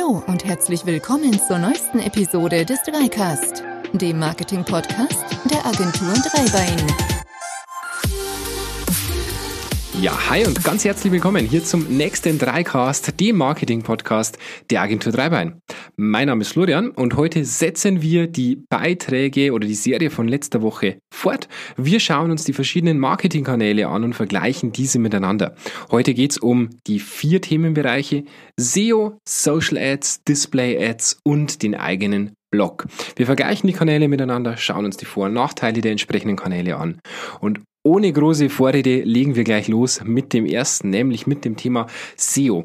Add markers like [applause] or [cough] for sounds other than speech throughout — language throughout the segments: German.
Hallo und herzlich willkommen zur neuesten Episode des Dreicast, dem Marketing-Podcast der Agentur Dreibein. Ja, hi und ganz herzlich willkommen hier zum nächsten Dreicast, dem Marketing-Podcast der Agentur Dreibein. Mein Name ist Florian und heute setzen wir die Beiträge oder die Serie von letzter Woche fort. Wir schauen uns die verschiedenen Marketingkanäle an und vergleichen diese miteinander. Heute geht es um die vier Themenbereiche SEO, Social Ads, Display Ads und den eigenen Blog. Wir vergleichen die Kanäle miteinander, schauen uns die Vor- und Nachteile der entsprechenden Kanäle an. Und ohne große Vorrede legen wir gleich los mit dem ersten, nämlich mit dem Thema SEO.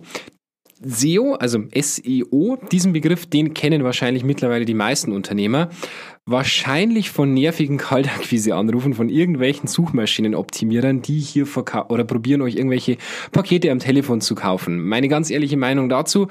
SEO, also SEO, diesen Begriff, den kennen wahrscheinlich mittlerweile die meisten Unternehmer. Wahrscheinlich von nervigen Kaltakquise-Anrufen von irgendwelchen Suchmaschinenoptimierern, die hier oder probieren euch irgendwelche Pakete am Telefon zu kaufen. Meine ganz ehrliche Meinung dazu,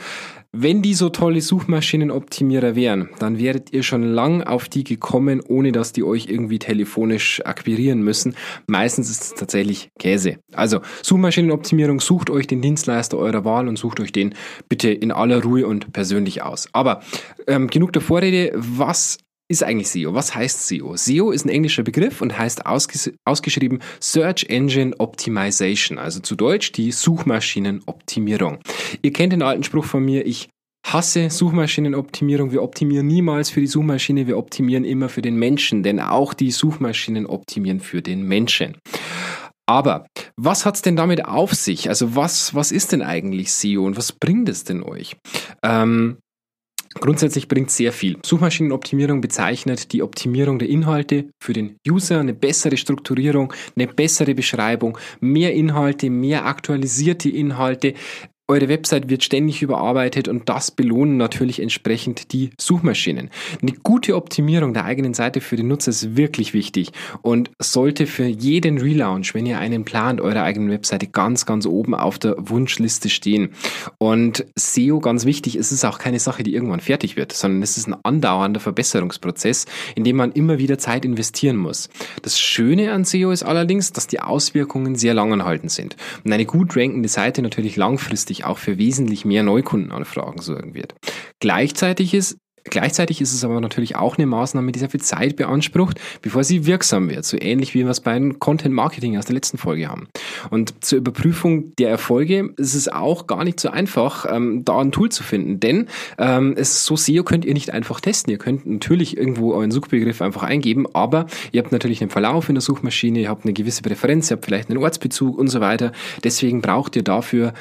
wenn die so tolle Suchmaschinenoptimierer wären, dann wäret ihr schon lang auf die gekommen, ohne dass die euch irgendwie telefonisch akquirieren müssen. Meistens ist es tatsächlich Käse. Also Suchmaschinenoptimierung, sucht euch den Dienstleister eurer Wahl und sucht euch den bitte in aller Ruhe und persönlich aus. Aber ähm, genug der Vorrede. Was ist eigentlich SEO? Was heißt SEO? SEO ist ein englischer Begriff und heißt ausges ausgeschrieben Search Engine Optimization, also zu Deutsch die Suchmaschinenoptimierung. Ihr kennt den alten Spruch von mir, ich hasse Suchmaschinenoptimierung. Wir optimieren niemals für die Suchmaschine, wir optimieren immer für den Menschen, denn auch die Suchmaschinen optimieren für den Menschen. Aber was hat's denn damit auf sich? Also was, was ist denn eigentlich SEO und was bringt es denn euch? Ähm, Grundsätzlich bringt sehr viel. Suchmaschinenoptimierung bezeichnet die Optimierung der Inhalte für den User, eine bessere Strukturierung, eine bessere Beschreibung, mehr Inhalte, mehr aktualisierte Inhalte, eure Website wird ständig überarbeitet und das belohnen natürlich entsprechend die Suchmaschinen. Eine gute Optimierung der eigenen Seite für den Nutzer ist wirklich wichtig und sollte für jeden Relaunch, wenn ihr einen plant, eurer eigenen Webseite ganz, ganz oben auf der Wunschliste stehen. Und SEO, ganz wichtig, es ist auch keine Sache, die irgendwann fertig wird, sondern es ist ein andauernder Verbesserungsprozess, in dem man immer wieder Zeit investieren muss. Das Schöne an SEO ist allerdings, dass die Auswirkungen sehr langanhaltend sind und eine gut rankende Seite natürlich langfristig langfristig auch für wesentlich mehr Neukundenanfragen sorgen wird. Gleichzeitig ist Gleichzeitig ist es aber natürlich auch eine Maßnahme, die sehr viel Zeit beansprucht, bevor sie wirksam wird. So ähnlich wie wir es beim Content Marketing aus der letzten Folge haben. Und zur Überprüfung der Erfolge ist es auch gar nicht so einfach, ähm, da ein Tool zu finden. Denn ähm, es so SEO könnt ihr nicht einfach testen. Ihr könnt natürlich irgendwo euren Suchbegriff einfach eingeben, aber ihr habt natürlich einen Verlauf in der Suchmaschine, ihr habt eine gewisse Präferenz, ihr habt vielleicht einen Ortsbezug und so weiter. Deswegen braucht ihr dafür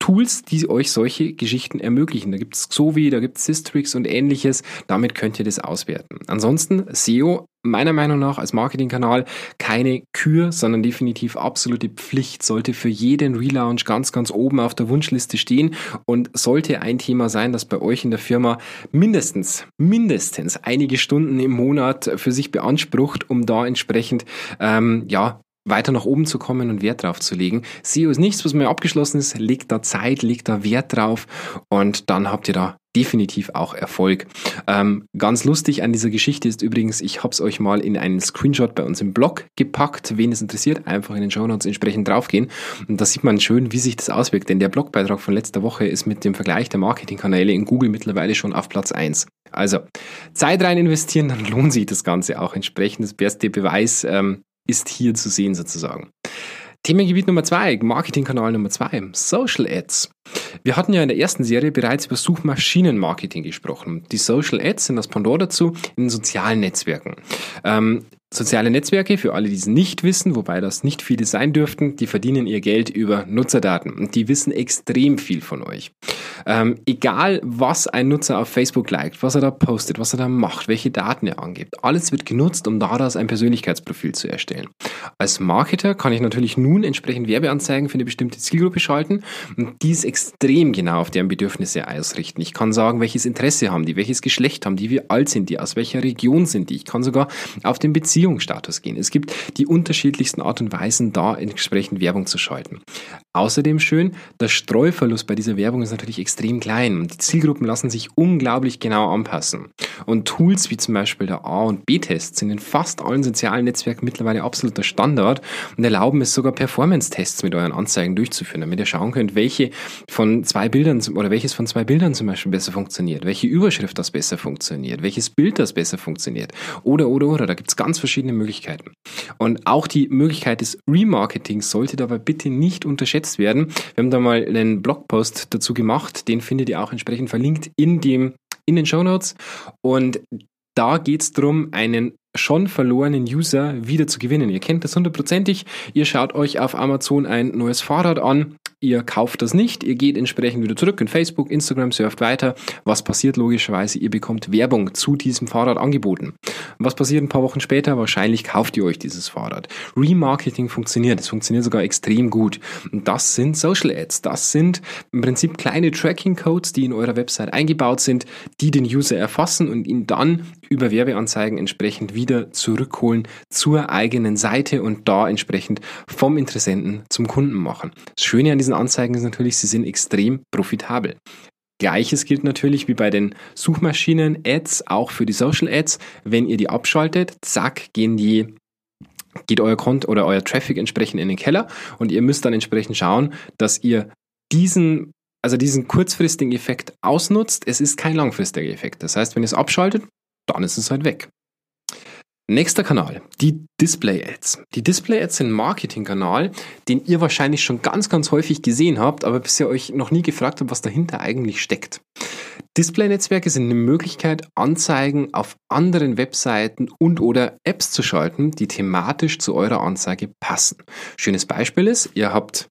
Tools, die euch solche Geschichten ermöglichen. Da gibt es Xovi, da gibt es Systrix und ähnliches. Damit könnt ihr das auswerten. Ansonsten SEO meiner Meinung nach als Marketingkanal keine Kür, sondern definitiv absolute Pflicht, sollte für jeden Relaunch ganz, ganz oben auf der Wunschliste stehen und sollte ein Thema sein, das bei euch in der Firma mindestens, mindestens einige Stunden im Monat für sich beansprucht, um da entsprechend, ähm, ja, weiter nach oben zu kommen und Wert drauf zu legen. SEO ist nichts, was mir abgeschlossen ist. Legt da Zeit, legt da Wert drauf und dann habt ihr da definitiv auch Erfolg. Ähm, ganz lustig an dieser Geschichte ist übrigens, ich habe es euch mal in einen Screenshot bei uns im Blog gepackt. Wen es interessiert, einfach in den Show Notes entsprechend draufgehen. Und da sieht man schön, wie sich das auswirkt. Denn der Blogbeitrag von letzter Woche ist mit dem Vergleich der Marketingkanäle in Google mittlerweile schon auf Platz 1. Also Zeit rein investieren, dann [laughs] lohnt sich das Ganze auch entsprechend. Das beste Beweis ähm, ist hier zu sehen sozusagen. Themengebiet Nummer zwei, Marketingkanal Nummer zwei, Social Ads. Wir hatten ja in der ersten Serie bereits über Suchmaschinenmarketing gesprochen. Die Social Ads sind das Pendant dazu in sozialen Netzwerken. Ähm, Soziale Netzwerke, für alle, die es nicht wissen, wobei das nicht viele sein dürften, die verdienen ihr Geld über Nutzerdaten und die wissen extrem viel von euch. Ähm, egal, was ein Nutzer auf Facebook liked, was er da postet, was er da macht, welche Daten er angibt, alles wird genutzt, um daraus ein Persönlichkeitsprofil zu erstellen. Als Marketer kann ich natürlich nun entsprechend Werbeanzeigen für eine bestimmte Zielgruppe schalten und dies extrem genau auf deren Bedürfnisse ausrichten. Ich kann sagen, welches Interesse haben die, welches Geschlecht haben die, wie alt sind die, aus welcher Region sind die. Ich kann sogar auf den Beziehungsstatus gehen. Es gibt die unterschiedlichsten Art und Weisen, da entsprechend Werbung zu schalten. Außerdem schön, der Streuverlust bei dieser Werbung ist natürlich extrem klein. Die Zielgruppen lassen sich unglaublich genau anpassen. Und Tools wie zum Beispiel der A- und B-Test sind in fast allen sozialen Netzwerken mittlerweile absoluter Standard und erlauben es sogar Performance-Tests mit euren Anzeigen durchzuführen, damit ihr schauen könnt, welche von zwei Bildern oder welches von zwei Bildern zum Beispiel besser funktioniert, welche Überschrift das besser funktioniert, welches Bild das besser funktioniert oder, oder, oder. Da gibt es ganz verschiedene Möglichkeiten. Und auch die Möglichkeit des Remarketings sollte dabei bitte nicht unterschätzt werden. Wir haben da mal einen Blogpost dazu gemacht, den findet ihr auch entsprechend verlinkt in dem in den Show Notes. Und da geht es darum, einen schon verlorenen User wieder zu gewinnen. Ihr kennt das hundertprozentig. Ihr schaut euch auf Amazon ein neues Fahrrad an Ihr kauft das nicht, ihr geht entsprechend wieder zurück in Facebook, Instagram, surft weiter. Was passiert logischerweise? Ihr bekommt Werbung zu diesem Fahrrad angeboten. Was passiert ein paar Wochen später? Wahrscheinlich kauft ihr euch dieses Fahrrad. Remarketing funktioniert. Es funktioniert sogar extrem gut. Und das sind Social Ads. Das sind im Prinzip kleine Tracking-Codes, die in eurer Website eingebaut sind, die den User erfassen und ihn dann über Werbeanzeigen entsprechend wieder zurückholen zur eigenen Seite und da entsprechend vom Interessenten zum Kunden machen. Das Schöne an diesen Anzeigen ist natürlich, sie sind extrem profitabel. Gleiches gilt natürlich wie bei den Suchmaschinen-Ads, auch für die Social Ads. Wenn ihr die abschaltet, zack, gehen die geht euer Konto oder euer Traffic entsprechend in den Keller und ihr müsst dann entsprechend schauen, dass ihr diesen also diesen kurzfristigen Effekt ausnutzt. Es ist kein langfristiger Effekt. Das heißt, wenn ihr es abschaltet, dann ist es halt weg. Nächster Kanal, die Display Ads. Die Display Ads sind ein Marketingkanal, den ihr wahrscheinlich schon ganz, ganz häufig gesehen habt, aber bisher euch noch nie gefragt habt, was dahinter eigentlich steckt. Display-Netzwerke sind eine Möglichkeit, Anzeigen auf anderen Webseiten und oder Apps zu schalten, die thematisch zu eurer Anzeige passen. Schönes Beispiel ist, ihr habt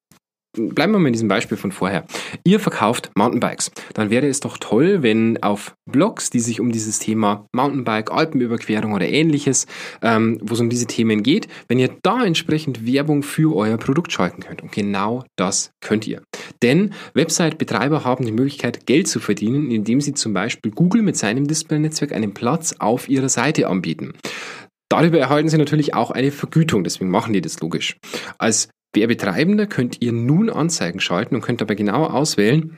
bleiben wir mal in diesem Beispiel von vorher. Ihr verkauft Mountainbikes. Dann wäre es doch toll, wenn auf Blogs, die sich um dieses Thema Mountainbike, Alpenüberquerung oder ähnliches, ähm, wo es um diese Themen geht, wenn ihr da entsprechend Werbung für euer Produkt schalten könnt. Und genau das könnt ihr. Denn Website-Betreiber haben die Möglichkeit, Geld zu verdienen, indem sie zum Beispiel Google mit seinem Display-Netzwerk einen Platz auf ihrer Seite anbieten. Darüber erhalten sie natürlich auch eine Vergütung, deswegen machen die das logisch. Als Werbetreibender könnt ihr nun Anzeigen schalten und könnt dabei genau auswählen,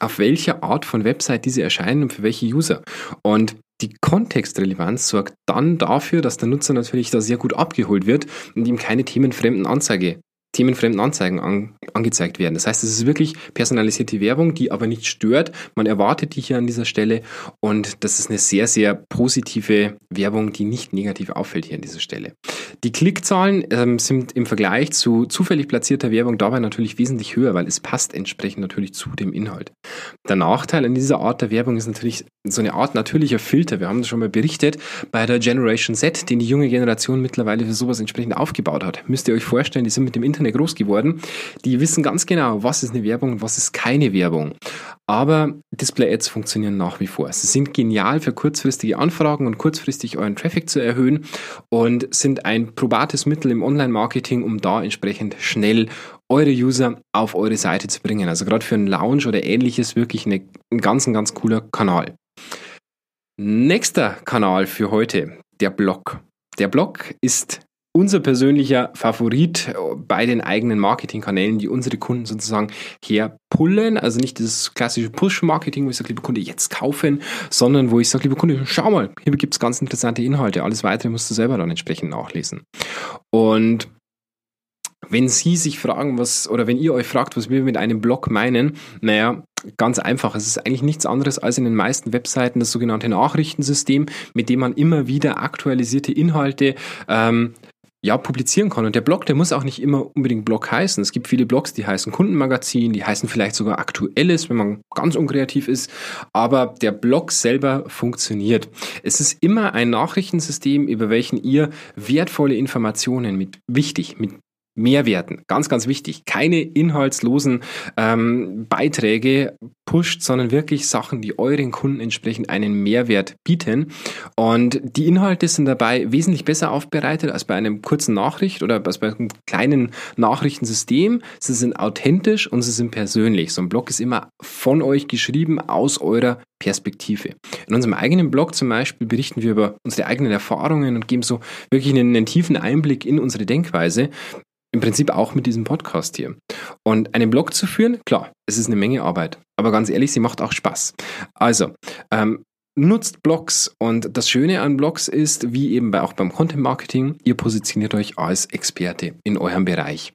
auf welcher Art von Website diese erscheinen und für welche User. Und die Kontextrelevanz sorgt dann dafür, dass der Nutzer natürlich da sehr gut abgeholt wird und ihm keine themenfremden Anzeige themenfremden Anzeigen an, angezeigt werden. Das heißt, es ist wirklich personalisierte Werbung, die aber nicht stört. Man erwartet die hier an dieser Stelle und das ist eine sehr, sehr positive Werbung, die nicht negativ auffällt hier an dieser Stelle. Die Klickzahlen ähm, sind im Vergleich zu zufällig platzierter Werbung dabei natürlich wesentlich höher, weil es passt entsprechend natürlich zu dem Inhalt. Der Nachteil an dieser Art der Werbung ist natürlich so eine Art natürlicher Filter. Wir haben das schon mal berichtet bei der Generation Z, den die junge Generation mittlerweile für sowas entsprechend aufgebaut hat. Müsst ihr euch vorstellen, die sind mit dem Internet groß geworden. Die wissen ganz genau, was ist eine Werbung und was ist keine Werbung. Aber Display-Ads funktionieren nach wie vor. Sie sind genial für kurzfristige Anfragen und kurzfristig euren Traffic zu erhöhen und sind ein probates Mittel im Online-Marketing, um da entsprechend schnell eure User auf eure Seite zu bringen. Also gerade für einen Lounge oder ähnliches wirklich eine, ein ganz, ganz cooler Kanal. Nächster Kanal für heute, der Blog. Der Blog ist unser persönlicher Favorit bei den eigenen Marketingkanälen, die unsere Kunden sozusagen herpullen. Also nicht das klassische Push-Marketing, wo ich sage, lieber Kunde, jetzt kaufen, sondern wo ich sage, lieber Kunde, schau mal, hier gibt es ganz interessante Inhalte. Alles weitere musst du selber dann entsprechend nachlesen. Und wenn Sie sich fragen, was, oder wenn ihr euch fragt, was wir mit einem Blog meinen, naja, ganz einfach. Es ist eigentlich nichts anderes als in den meisten Webseiten das sogenannte Nachrichtensystem, mit dem man immer wieder aktualisierte Inhalte ähm, ja, publizieren kann. Und der Blog, der muss auch nicht immer unbedingt Blog heißen. Es gibt viele Blogs, die heißen Kundenmagazin, die heißen vielleicht sogar Aktuelles, wenn man ganz unkreativ ist. Aber der Blog selber funktioniert. Es ist immer ein Nachrichtensystem, über welchen ihr wertvolle Informationen mit wichtig, mit Mehrwerten. Ganz, ganz wichtig. Keine inhaltslosen ähm, Beiträge pusht, sondern wirklich Sachen, die euren Kunden entsprechend einen Mehrwert bieten. Und die Inhalte sind dabei wesentlich besser aufbereitet als bei einem kurzen Nachricht oder als bei einem kleinen Nachrichtensystem. Sie sind authentisch und sie sind persönlich. So ein Blog ist immer von euch geschrieben aus eurer Perspektive. In unserem eigenen Blog zum Beispiel berichten wir über unsere eigenen Erfahrungen und geben so wirklich einen, einen tiefen Einblick in unsere Denkweise im Prinzip auch mit diesem Podcast hier. Und einen Blog zu führen, klar, es ist eine Menge Arbeit. Aber ganz ehrlich, sie macht auch Spaß. Also, ähm, nutzt Blogs und das Schöne an Blogs ist, wie eben auch beim Content Marketing, ihr positioniert euch als Experte in eurem Bereich.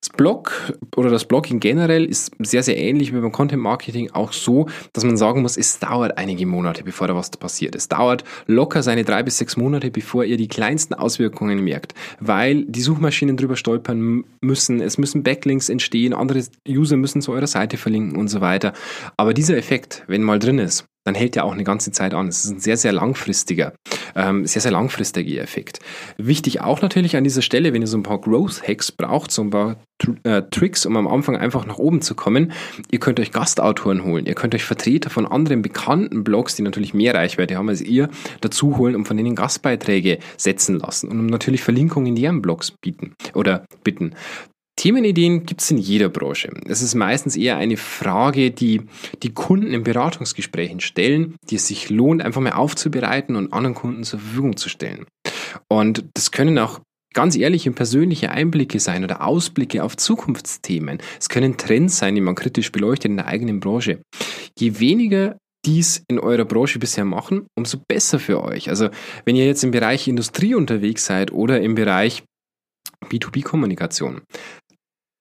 Das Blog oder das Blogging generell ist sehr, sehr ähnlich wie beim Content Marketing auch so, dass man sagen muss, es dauert einige Monate, bevor da was passiert. Es dauert locker seine drei bis sechs Monate, bevor ihr die kleinsten Auswirkungen merkt, weil die Suchmaschinen drüber stolpern müssen, es müssen Backlinks entstehen, andere User müssen zu eurer Seite verlinken und so weiter. Aber dieser Effekt, wenn mal drin ist, dann hält der auch eine ganze Zeit an. Es ist ein sehr, sehr langfristiger, ähm, sehr, sehr langfristiger Effekt. Wichtig auch natürlich an dieser Stelle, wenn ihr so ein paar Growth Hacks braucht, so ein paar äh, Tricks, um am Anfang einfach nach oben zu kommen. Ihr könnt euch Gastautoren holen, ihr könnt euch Vertreter von anderen bekannten Blogs, die natürlich mehr Reichweite haben als ihr, dazu holen und von denen Gastbeiträge setzen lassen und um natürlich Verlinkungen in deren Blogs bieten oder bitten. Themenideen gibt es in jeder Branche. Es ist meistens eher eine Frage, die die Kunden in Beratungsgesprächen stellen, die es sich lohnt, einfach mal aufzubereiten und anderen Kunden zur Verfügung zu stellen. Und das können auch ganz ehrliche persönliche Einblicke sein oder Ausblicke auf Zukunftsthemen. Es können Trends sein, die man kritisch beleuchtet in der eigenen Branche. Je weniger dies in eurer Branche bisher machen, umso besser für euch. Also wenn ihr jetzt im Bereich Industrie unterwegs seid oder im Bereich B2B-Kommunikation,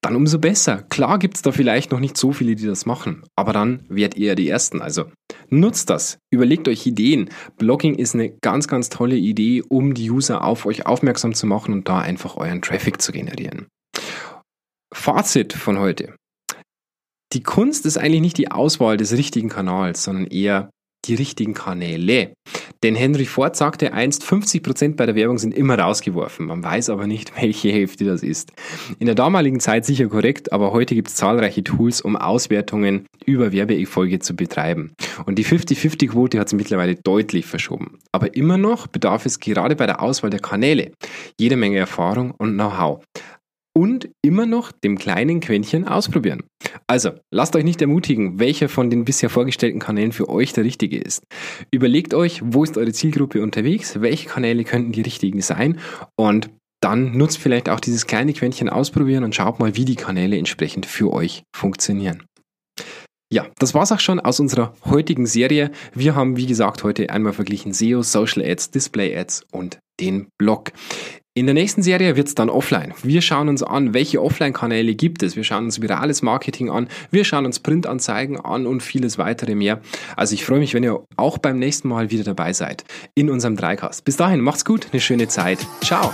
dann umso besser. Klar gibt es da vielleicht noch nicht so viele, die das machen, aber dann werdet ihr die Ersten. Also nutzt das, überlegt euch Ideen. Blogging ist eine ganz, ganz tolle Idee, um die User auf euch aufmerksam zu machen und da einfach euren Traffic zu generieren. Fazit von heute. Die Kunst ist eigentlich nicht die Auswahl des richtigen Kanals, sondern eher die richtigen Kanäle. Denn Henry Ford sagte einst, 50% bei der Werbung sind immer rausgeworfen. Man weiß aber nicht, [laughs] welche Hälfte das ist. In der damaligen Zeit sicher korrekt, aber heute gibt es zahlreiche Tools, um Auswertungen über Werbeerfolge zu betreiben. Und die 50-50-Quote hat sich mittlerweile deutlich verschoben. Aber immer noch bedarf es gerade bei der Auswahl der Kanäle jede Menge Erfahrung und Know-how und immer noch dem kleinen Quäntchen ausprobieren. Also, lasst euch nicht ermutigen, welcher von den bisher vorgestellten Kanälen für euch der richtige ist. Überlegt euch, wo ist eure Zielgruppe unterwegs, welche Kanäle könnten die richtigen sein und dann nutzt vielleicht auch dieses kleine Quäntchen ausprobieren und schaut mal, wie die Kanäle entsprechend für euch funktionieren. Ja, das war's auch schon aus unserer heutigen Serie. Wir haben, wie gesagt, heute einmal verglichen SEO, Social Ads, Display Ads und den Blog. In der nächsten Serie wird's dann offline. Wir schauen uns an, welche Offline-Kanäle gibt es. Wir schauen uns virales Marketing an. Wir schauen uns Printanzeigen an und vieles weitere mehr. Also ich freue mich, wenn ihr auch beim nächsten Mal wieder dabei seid in unserem Dreikast. Bis dahin, macht's gut, eine schöne Zeit. Ciao.